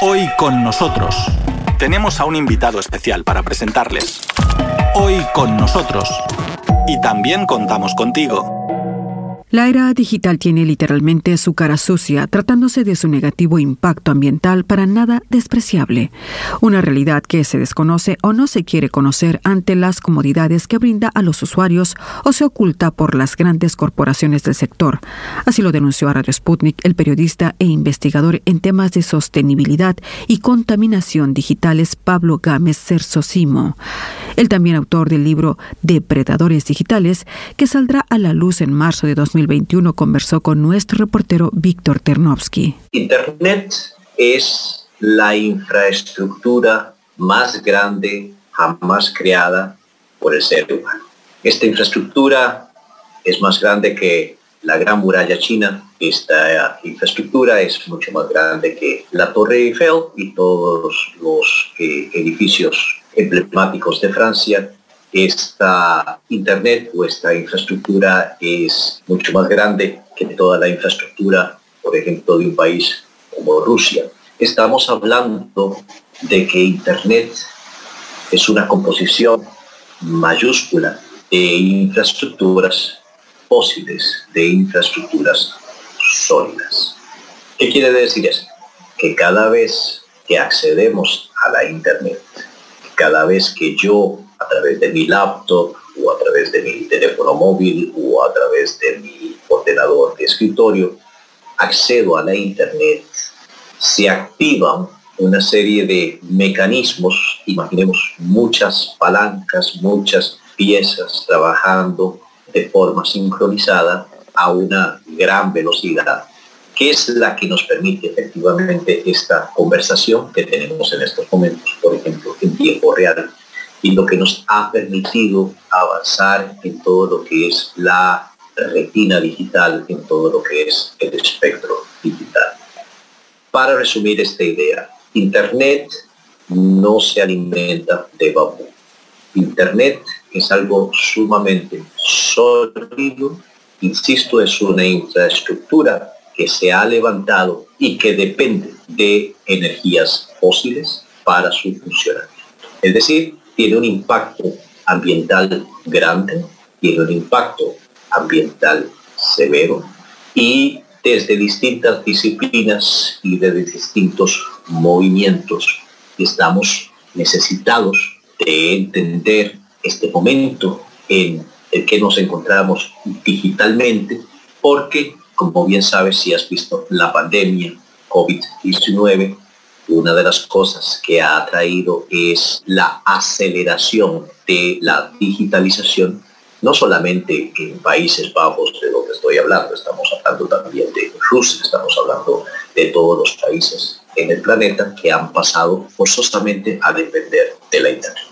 Hoy con nosotros tenemos a un invitado especial para presentarles. Hoy con nosotros. Y también contamos contigo. La era digital tiene literalmente su cara sucia, tratándose de su negativo impacto ambiental para nada despreciable, una realidad que se desconoce o no se quiere conocer ante las comodidades que brinda a los usuarios o se oculta por las grandes corporaciones del sector. Así lo denunció a Radio Sputnik el periodista e investigador en temas de sostenibilidad y contaminación digitales Pablo Gámez Cersosimo. El también autor del libro Depredadores Digitales, que saldrá a la luz en marzo de 2020 2021 conversó con nuestro reportero Víctor Ternovsky. Internet es la infraestructura más grande jamás creada por el ser humano. Esta infraestructura es más grande que la Gran Muralla China. Esta infraestructura es mucho más grande que la Torre Eiffel y todos los eh, edificios emblemáticos de Francia esta Internet o esta infraestructura es mucho más grande que toda la infraestructura, por ejemplo, de un país como Rusia. Estamos hablando de que Internet es una composición mayúscula de infraestructuras fósiles, de infraestructuras sólidas. ¿Qué quiere decir eso? Que cada vez que accedemos a la Internet, cada vez que yo a través de mi laptop o a través de mi teléfono móvil o a través de mi ordenador de escritorio, accedo a la Internet, se activan una serie de mecanismos, imaginemos muchas palancas, muchas piezas trabajando de forma sincronizada a una gran velocidad, que es la que nos permite efectivamente esta conversación que tenemos en estos momentos, por ejemplo, en tiempo real y lo que nos ha permitido avanzar en todo lo que es la retina digital, en todo lo que es el espectro digital. Para resumir esta idea, Internet no se alimenta de bambú. Internet es algo sumamente sólido, insisto, es una infraestructura que se ha levantado y que depende de energías fósiles para su funcionamiento. Es decir, tiene un impacto ambiental grande, tiene un impacto ambiental severo y desde distintas disciplinas y desde distintos movimientos estamos necesitados de entender este momento en el que nos encontramos digitalmente porque, como bien sabes, si has visto la pandemia COVID-19, una de las cosas que ha traído es la aceleración de la digitalización, no solamente en Países Bajos, de donde estoy hablando, estamos hablando también de Rusia, estamos hablando de todos los países en el planeta que han pasado forzosamente a depender de la Internet.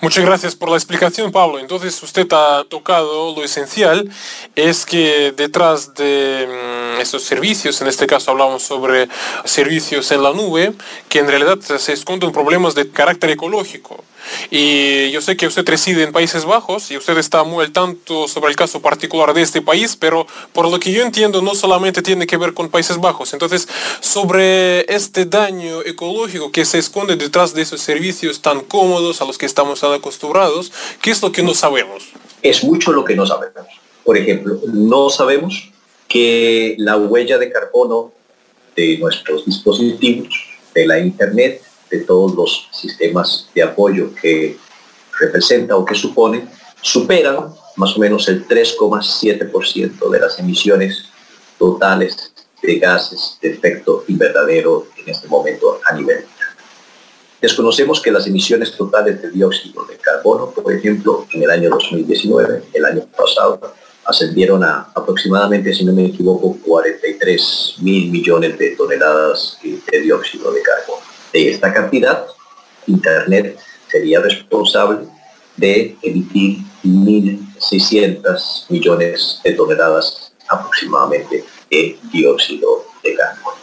Muchas gracias por la explicación, Pablo. Entonces, usted ha tocado lo esencial, es que detrás de mm, estos servicios, en este caso hablamos sobre servicios en la nube, que en realidad se esconden problemas de carácter ecológico. Y yo sé que usted reside en Países Bajos y usted está muy al tanto sobre el caso particular de este país, pero por lo que yo entiendo no solamente tiene que ver con Países Bajos. Entonces, sobre este daño ecológico que se esconde detrás de esos servicios tan cómodos a los que estamos tan acostumbrados, ¿qué es lo que no sabemos? Es mucho lo que no sabemos. Por ejemplo, no sabemos que la huella de carbono de nuestros dispositivos, de la Internet, de todos los sistemas de apoyo que representa o que supone, superan más o menos el 3,7% de las emisiones totales de gases de efecto invernadero en este momento a nivel Desconocemos que las emisiones totales de dióxido de carbono, por ejemplo, en el año 2019, el año pasado, ascendieron a aproximadamente, si no me equivoco, 43 mil millones de toneladas de dióxido de carbono. De esta cantidad, Internet sería responsable de emitir 1.600 millones de toneladas aproximadamente de dióxido de carbono.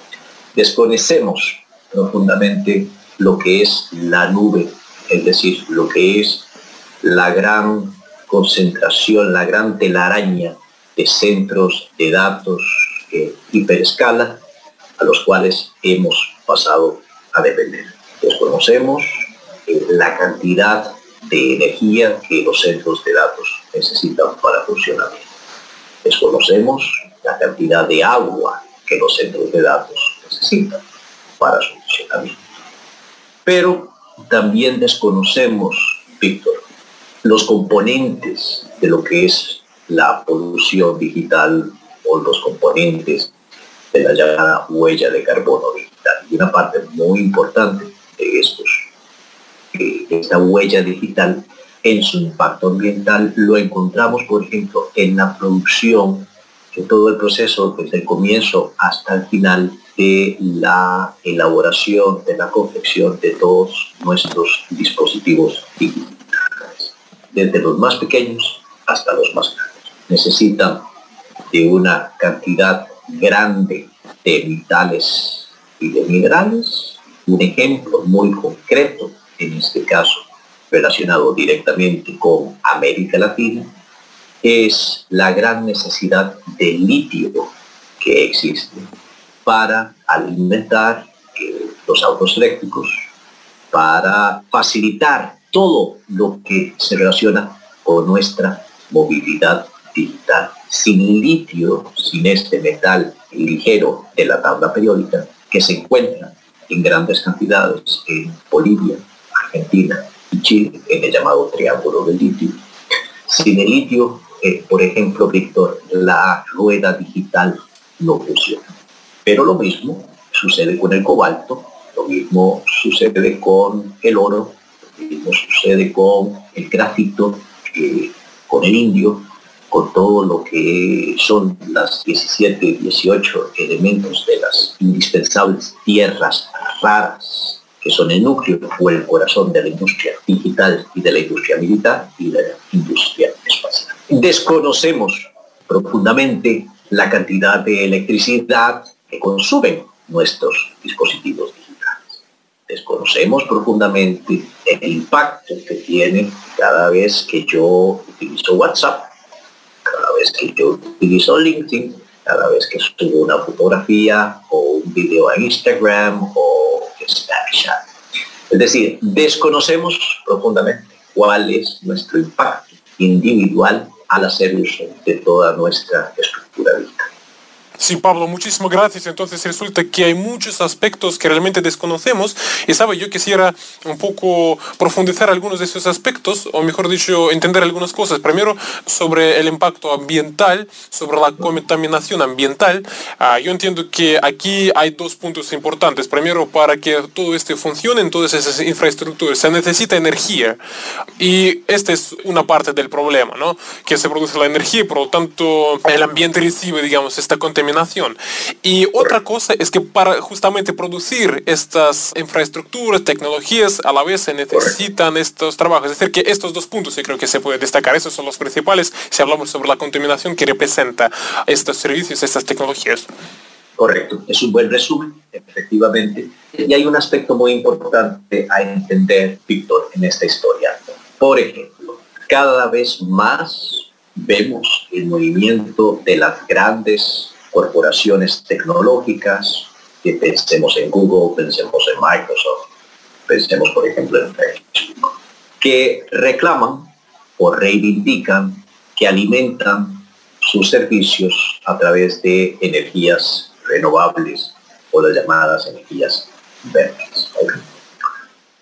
Desconocemos profundamente lo que es la nube, es decir, lo que es la gran concentración, la gran telaraña de centros de datos hiperescala a los cuales hemos pasado a depender. Desconocemos eh, la cantidad de energía que los centros de datos necesitan para funcionar. Desconocemos la cantidad de agua que los centros de datos necesitan para su funcionamiento. Pero también desconocemos, Víctor, los componentes de lo que es la producción digital o los componentes de la llamada huella de carbono digital. Y una parte muy importante de estos, de esta huella digital en su impacto ambiental lo encontramos, por ejemplo, en la producción, en todo el proceso desde el comienzo hasta el final de la elaboración, de la confección de todos nuestros dispositivos digitales, desde los más pequeños hasta los más grandes. Necesitan de una cantidad grande de vitales y de minerales. Un ejemplo muy concreto, en este caso relacionado directamente con América Latina, es la gran necesidad de litio que existe para alimentar eh, los autos eléctricos, para facilitar todo lo que se relaciona con nuestra movilidad digital. Sin litio, sin este metal ligero de la tabla periódica, que se encuentra en grandes cantidades en Bolivia, Argentina y Chile, en el llamado triángulo del litio. Sin el litio, eh, por ejemplo, Víctor, la rueda digital no funciona. Pero lo mismo sucede con el cobalto, lo mismo sucede con el oro, mismo sucede con el grafito, eh, con el indio, con todo lo que son las 17, 18 elementos de las indispensables tierras raras, que son el núcleo o el corazón de la industria digital y de la industria militar y de la industria espacial. Desconocemos profundamente la cantidad de electricidad que consumen nuestros dispositivos. Desconocemos profundamente el impacto que tiene cada vez que yo utilizo WhatsApp cada vez que yo utilizo LinkedIn, cada vez que subo una fotografía o un video a Instagram o Snapchat. Es decir, desconocemos profundamente cuál es nuestro impacto individual al hacer uso de toda nuestra estructura. Sí, Pablo, muchísimas gracias. Entonces resulta que hay muchos aspectos que realmente desconocemos y sabe, yo quisiera un poco profundizar algunos de esos aspectos, o mejor dicho, entender algunas cosas. Primero, sobre el impacto ambiental, sobre la contaminación ambiental. Ah, yo entiendo que aquí hay dos puntos importantes. Primero, para que todo esto funcione en todas esas infraestructuras, se necesita energía. Y esta es una parte del problema, ¿no? Que se produce la energía y por lo tanto el ambiente recibe, digamos, esta contaminación y otra cosa es que para justamente producir estas infraestructuras, tecnologías, a la vez se necesitan estos trabajos. Es decir, que estos dos puntos yo creo que se puede destacar. Esos son los principales si hablamos sobre la contaminación que representa estos servicios, estas tecnologías. Correcto, es un buen resumen, efectivamente. Y hay un aspecto muy importante a entender, Víctor, en esta historia. Por ejemplo, cada vez más vemos el movimiento de las grandes corporaciones tecnológicas, que pensemos en Google, pensemos en Microsoft, pensemos por ejemplo en Facebook, que reclaman o reivindican que alimentan sus servicios a través de energías renovables o las llamadas energías verdes.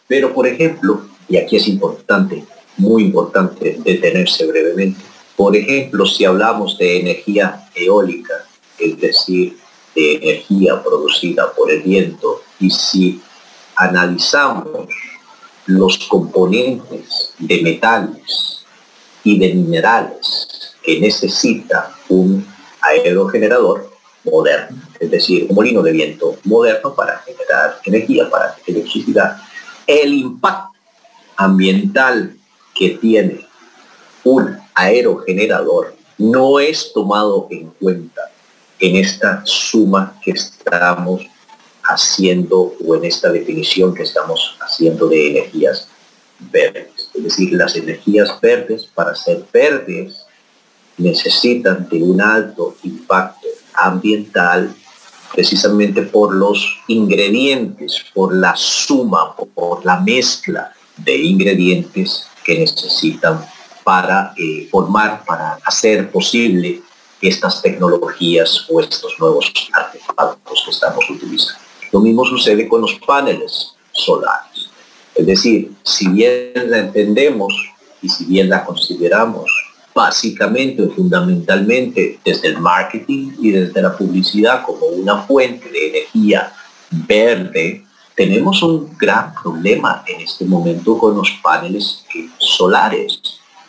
Pero por ejemplo, y aquí es importante, muy importante detenerse brevemente, por ejemplo, si hablamos de energía eólica, es decir, de energía producida por el viento, y si analizamos los componentes de metales y de minerales que necesita un aerogenerador moderno, es decir, un molino de viento moderno para generar energía, para electricidad, el impacto ambiental que tiene un aerogenerador no es tomado en cuenta en esta suma que estamos haciendo o en esta definición que estamos haciendo de energías verdes. Es decir, las energías verdes para ser verdes necesitan de un alto impacto ambiental precisamente por los ingredientes, por la suma, por la mezcla de ingredientes que necesitan para eh, formar, para hacer posible estas tecnologías o estos nuevos artefactos que estamos utilizando. Lo mismo sucede con los paneles solares. Es decir, si bien la entendemos y si bien la consideramos básicamente o fundamentalmente desde el marketing y desde la publicidad como una fuente de energía verde, tenemos un gran problema en este momento con los paneles solares,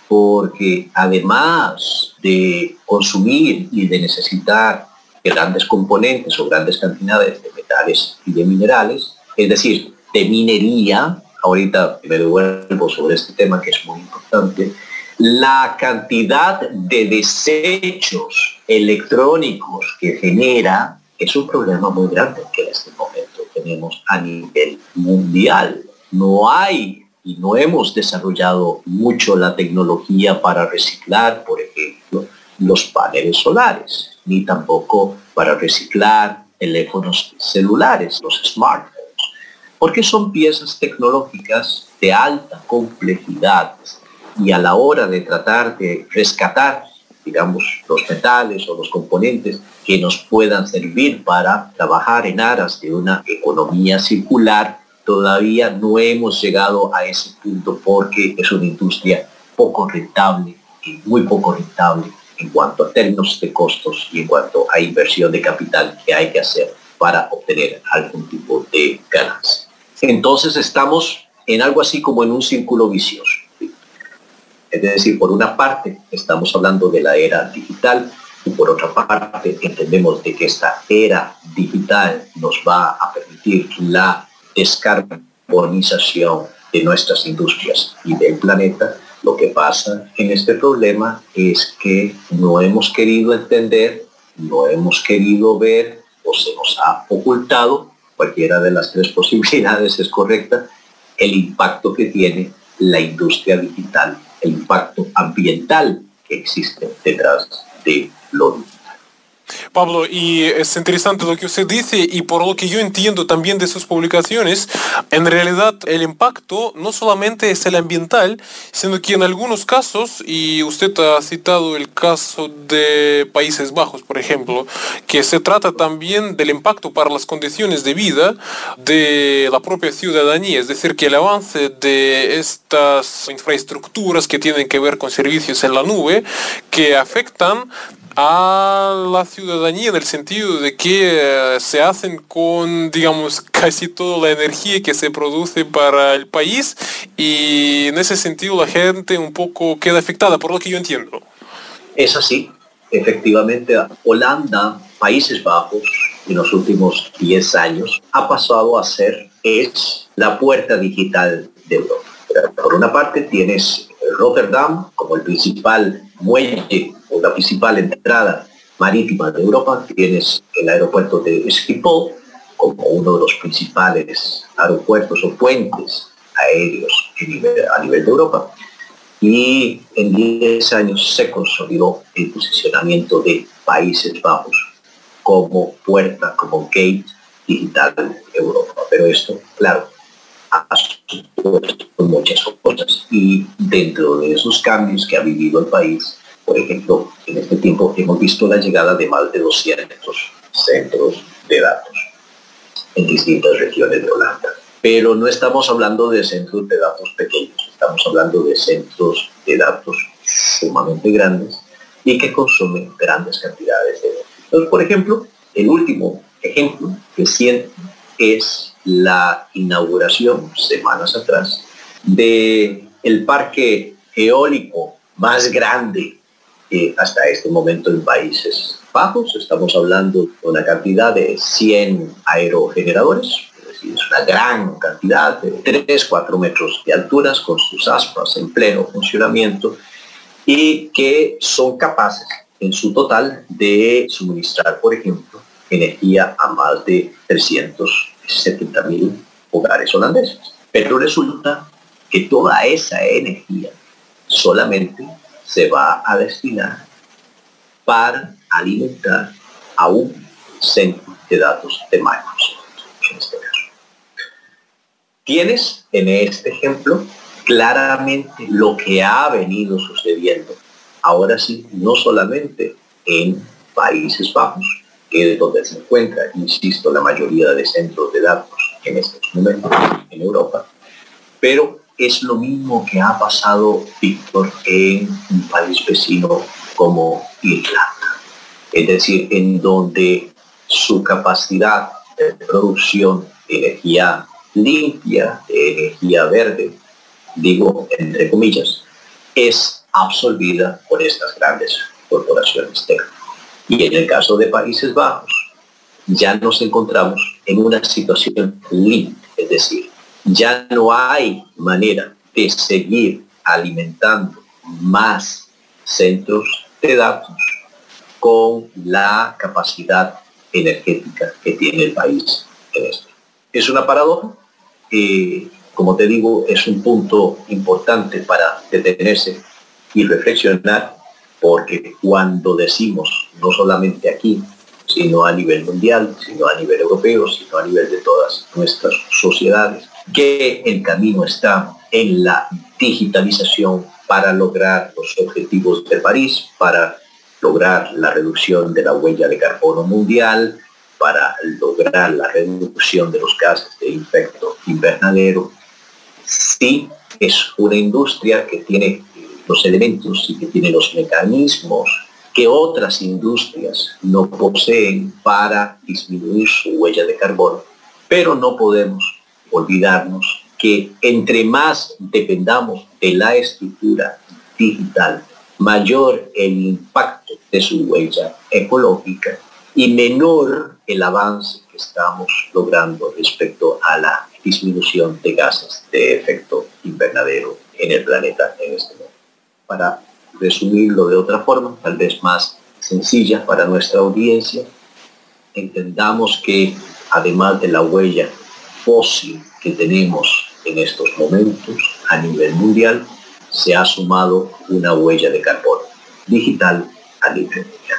porque además de consumir y de necesitar grandes componentes o grandes cantidades de metales y de minerales, es decir, de minería, ahorita me devuelvo sobre este tema que es muy importante, la cantidad de desechos electrónicos que genera es un problema muy grande que en este momento tenemos a nivel mundial. No hay y no hemos desarrollado mucho la tecnología para reciclar, por ejemplo, los paneles solares, ni tampoco para reciclar teléfonos celulares, los smartphones, porque son piezas tecnológicas de alta complejidad y a la hora de tratar de rescatar, digamos, los metales o los componentes que nos puedan servir para trabajar en aras de una economía circular, todavía no hemos llegado a ese punto porque es una industria poco rentable y muy poco rentable en cuanto a términos de costos y en cuanto a inversión de capital que hay que hacer para obtener algún tipo de ganancia. Entonces estamos en algo así como en un círculo vicioso. Es decir, por una parte estamos hablando de la era digital y por otra parte entendemos de que esta era digital nos va a permitir la descarbonización de nuestras industrias y del planeta. Lo que pasa en este problema es que no hemos querido entender, no hemos querido ver o se nos ha ocultado, cualquiera de las tres posibilidades es correcta, el impacto que tiene la industria digital el impacto ambiental que existe detrás de lo Pablo, y es interesante lo que usted dice y por lo que yo entiendo también de sus publicaciones, en realidad el impacto no solamente es el ambiental, sino que en algunos casos, y usted ha citado el caso de Países Bajos, por ejemplo, que se trata también del impacto para las condiciones de vida de la propia ciudadanía, es decir, que el avance de estas infraestructuras que tienen que ver con servicios en la nube, que afectan a la ciudadanía en el sentido de que eh, se hacen con, digamos, casi toda la energía que se produce para el país y en ese sentido la gente un poco queda afectada, por lo que yo entiendo. Es así, efectivamente, Holanda, Países Bajos, en los últimos 10 años, ha pasado a ser, es la puerta digital de Europa. Por una parte tienes Rotterdam como el principal muelle o la principal entrada marítima de Europa. Tienes el aeropuerto de Schiphol como uno de los principales aeropuertos o puentes aéreos a nivel de Europa. Y en 10 años se consolidó el posicionamiento de Países Bajos como puerta, como gate digital de Europa. Pero esto, claro, muchas cosas y dentro de esos cambios que ha vivido el país, por ejemplo, en este tiempo hemos visto la llegada de más de 200 centros de datos en distintas regiones de Holanda. Pero no estamos hablando de centros de datos pequeños, estamos hablando de centros de datos sumamente grandes y que consumen grandes cantidades de datos. Por ejemplo, el último ejemplo que siento es la inauguración semanas atrás de el parque eólico más grande hasta este momento en Países Bajos. Estamos hablando de una cantidad de 100 aerogeneradores, es decir, es una gran cantidad de 3, 4 metros de alturas con sus aspas en pleno funcionamiento y que son capaces en su total de suministrar, por ejemplo, energía a más de 370 mil hogares holandeses. Pero resulta que toda esa energía solamente se va a destinar para alimentar a un centro de datos de Microsoft, en este caso. Tienes en este ejemplo claramente lo que ha venido sucediendo, ahora sí, no solamente en Países Bajos, que es donde se encuentra, insisto, la mayoría de centros de datos en estos momentos en Europa, pero es lo mismo que ha pasado, Víctor, en un país vecino como Irlanda. Es decir, en donde su capacidad de producción de energía limpia, de energía verde, digo entre comillas, es absorbida por estas grandes corporaciones técnicas. Y en el caso de Países Bajos, ya nos encontramos en una situación límite, es decir, ya no hay manera de seguir alimentando más centros de datos con la capacidad energética que tiene el país en esto. Es una paradoja, eh, como te digo, es un punto importante para detenerse y reflexionar, porque cuando decimos, no solamente aquí, sino a nivel mundial, sino a nivel europeo, sino a nivel de todas nuestras sociedades, que el camino está en la digitalización para lograr los objetivos de París, para lograr la reducción de la huella de carbono mundial, para lograr la reducción de los gases de efecto invernadero. Sí, es una industria que tiene los elementos y que tiene los mecanismos que otras industrias no poseen para disminuir su huella de carbono, pero no podemos olvidarnos que entre más dependamos de la estructura digital, mayor el impacto de su huella ecológica y menor el avance que estamos logrando respecto a la disminución de gases de efecto invernadero en el planeta en este momento. Para resumirlo de otra forma, tal vez más sencilla para nuestra audiencia, entendamos que además de la huella fósil que tenemos en estos momentos a nivel mundial, se ha sumado una huella de carbono digital a nivel mundial.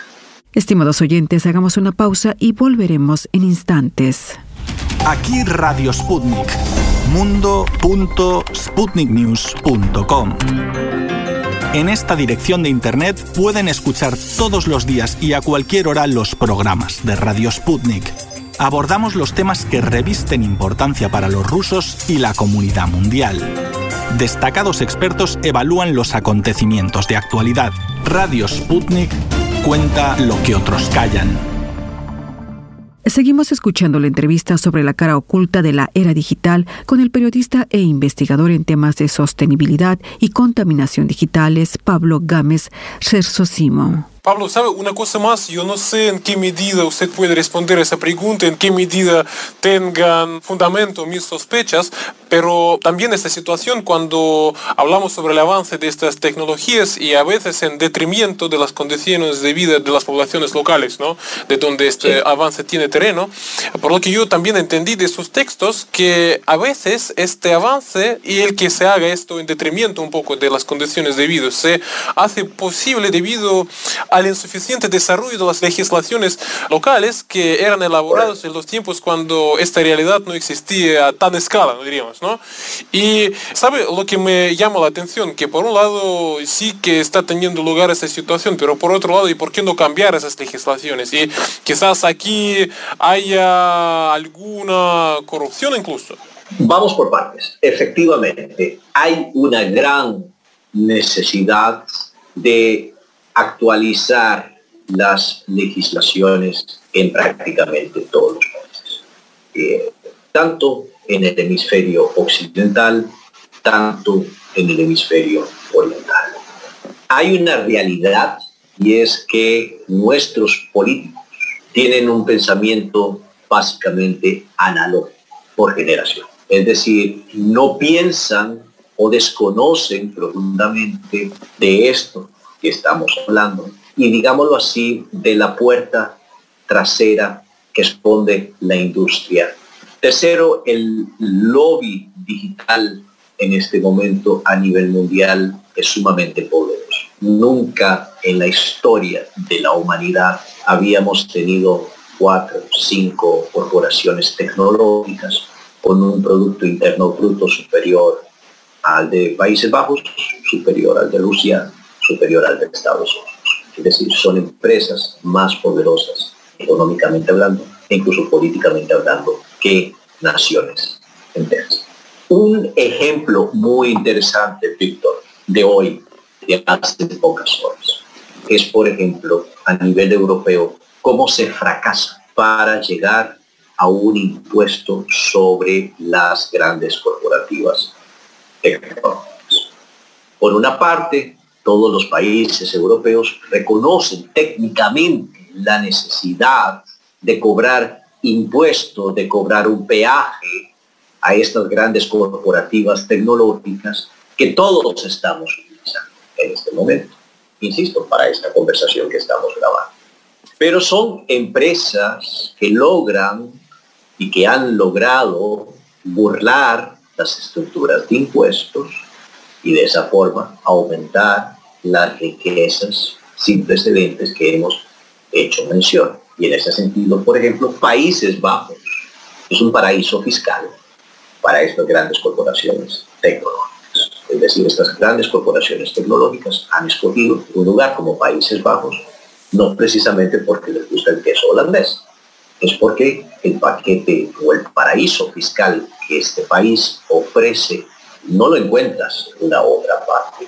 Estimados oyentes, hagamos una pausa y volveremos en instantes. Aquí Radio Sputnik, mundo.sputniknews.com. En esta dirección de internet pueden escuchar todos los días y a cualquier hora los programas de Radio Sputnik abordamos los temas que revisten importancia para los rusos y la comunidad mundial. Destacados expertos evalúan los acontecimientos de actualidad. Radio Sputnik cuenta lo que otros callan. Seguimos escuchando la entrevista sobre la cara oculta de la era digital con el periodista e investigador en temas de sostenibilidad y contaminación digitales Pablo Gámez Chersosimo. Pablo, ¿sabe una cosa más? Yo no sé en qué medida usted puede responder a esa pregunta, en qué medida tengan fundamento mis sospechas, pero también esta situación cuando hablamos sobre el avance de estas tecnologías y a veces en detrimento de las condiciones de vida de las poblaciones locales, ¿no? De donde este avance tiene terreno. Por lo que yo también entendí de sus textos que a veces este avance y el que se haga esto en detrimento un poco de las condiciones de vida se hace posible debido al insuficiente desarrollo de las legislaciones locales que eran elaboradas en los tiempos cuando esta realidad no existía a tan escala, diríamos, ¿no? Y, ¿sabe lo que me llama la atención? Que por un lado sí que está teniendo lugar esa situación, pero por otro lado, ¿y por qué no cambiar esas legislaciones? Y quizás aquí haya alguna corrupción incluso. Vamos por partes. Efectivamente, hay una gran necesidad de actualizar las legislaciones en prácticamente todos los países, eh, tanto en el hemisferio occidental, tanto en el hemisferio oriental. Hay una realidad y es que nuestros políticos tienen un pensamiento básicamente analógico por generación. Es decir, no piensan o desconocen profundamente de esto estamos hablando y digámoslo así, de la puerta trasera que esconde la industria. Tercero, el lobby digital en este momento a nivel mundial es sumamente poderoso. Nunca en la historia de la humanidad habíamos tenido cuatro, cinco corporaciones tecnológicas con un Producto Interno Bruto superior al de Países Bajos, superior al de Rusia, superior al de Estados Unidos. Es decir, son empresas más poderosas económicamente hablando e incluso políticamente hablando que naciones enteras. Un ejemplo muy interesante, Víctor, de hoy, de hace pocas horas, es, por ejemplo, a nivel europeo, cómo se fracasa para llegar a un impuesto sobre las grandes corporativas. Por una parte, todos los países europeos reconocen técnicamente la necesidad de cobrar impuestos, de cobrar un peaje a estas grandes corporativas tecnológicas que todos estamos utilizando en este momento. Insisto, para esta conversación que estamos grabando. Pero son empresas que logran y que han logrado burlar las estructuras de impuestos y de esa forma aumentar las riquezas sin precedentes que hemos hecho mención. Y en ese sentido, por ejemplo, Países Bajos es un paraíso fiscal para estas grandes corporaciones tecnológicas. Es decir, estas grandes corporaciones tecnológicas han escogido un lugar como Países Bajos, no precisamente porque les gusta el queso holandés, es porque el paquete o el paraíso fiscal que este país ofrece no lo encuentras en una otra parte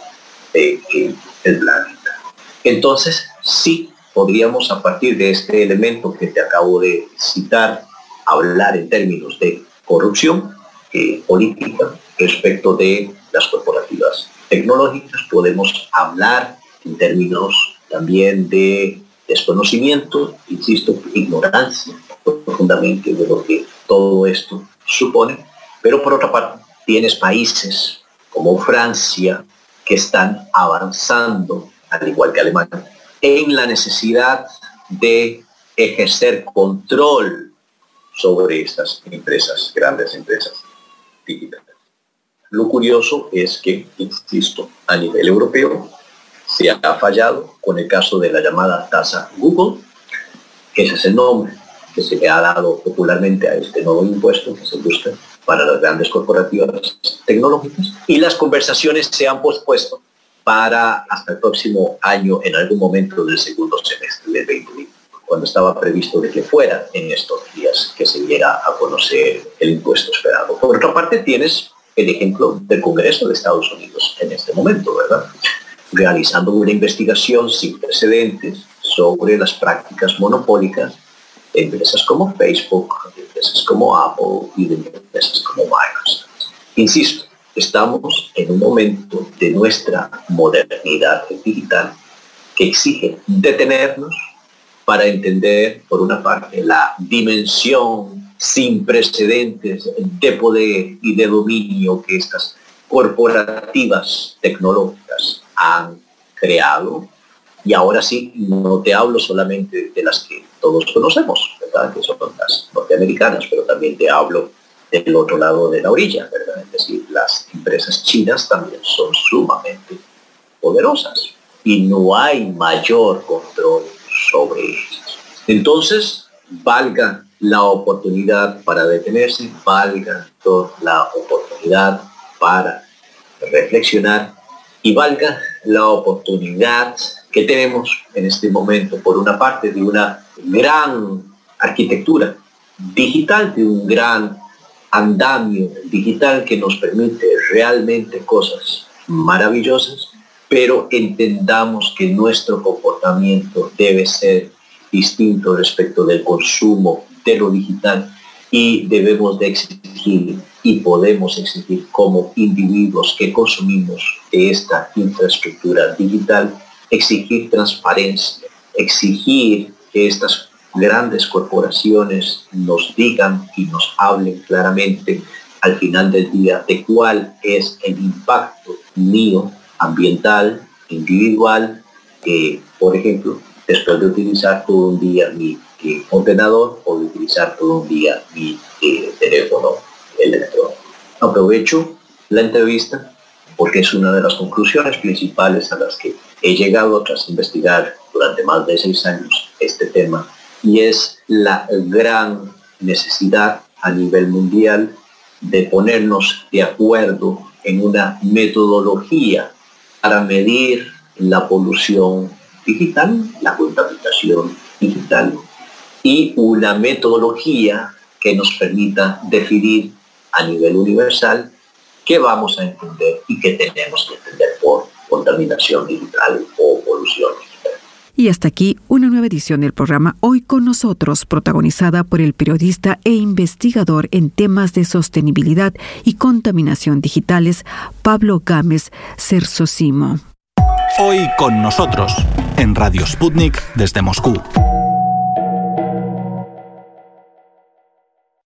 del planeta. Entonces, sí podríamos a partir de este elemento que te acabo de citar, hablar en términos de corrupción eh, política respecto de las corporativas tecnológicas. Podemos hablar en términos también de desconocimiento, insisto, ignorancia profundamente de lo que todo esto supone. Pero por otra parte, tienes países como Francia que están avanzando, al igual que Alemania, en la necesidad de ejercer control sobre estas empresas, grandes empresas digitales. Lo curioso es que, insisto, a nivel europeo se ha fallado con el caso de la llamada tasa Google, que ese es el nombre que se le ha dado popularmente a este nuevo impuesto que se busca para las grandes corporativas tecnológicas y las conversaciones se han pospuesto para hasta el próximo año en algún momento del segundo semestre del 2020, cuando estaba previsto de que fuera en estos días que se llega a conocer el impuesto esperado. Por otra parte, tienes el ejemplo del Congreso de Estados Unidos en este momento, ¿verdad? Realizando una investigación sin precedentes sobre las prácticas monopólicas de empresas como Facebook, de empresas como Apple y de empresas como Microsoft. Insisto, estamos en un momento de nuestra modernidad digital que exige detenernos para entender, por una parte, la dimensión sin precedentes de poder y de dominio que estas corporativas tecnológicas han creado. Y ahora sí, no te hablo solamente de las que todos conocemos, ¿verdad? que son las norteamericanas, pero también te hablo del otro lado de la orilla, ¿verdad? Es decir, las empresas chinas también son sumamente poderosas y no hay mayor control sobre ellas. Entonces, valga la oportunidad para detenerse, valga la oportunidad para reflexionar y valga la oportunidad que tenemos en este momento, por una parte, de una gran arquitectura digital, de un gran andamio digital que nos permite realmente cosas maravillosas, pero entendamos que nuestro comportamiento debe ser distinto respecto del consumo de lo digital y debemos de exigir y podemos exigir como individuos que consumimos esta infraestructura digital, exigir transparencia, exigir que estas grandes corporaciones nos digan y nos hablen claramente al final del día de cuál es el impacto mío ambiental, individual, por ejemplo, después de utilizar todo un día mi eh, ordenador o de utilizar todo un día mi eh, teléfono electrónico. Aprovecho la entrevista porque es una de las conclusiones principales a las que he llegado tras investigar durante más de seis años este tema y es la gran necesidad a nivel mundial de ponernos de acuerdo en una metodología para medir la polución digital, la contaminación digital y una metodología que nos permita definir a nivel universal qué vamos a entender y qué tenemos que entender por contaminación digital o polución digital. Y hasta aquí una nueva edición del programa Hoy con nosotros, protagonizada por el periodista e investigador en temas de sostenibilidad y contaminación digitales, Pablo Gámez Cersosimo. Hoy con nosotros, en Radio Sputnik desde Moscú.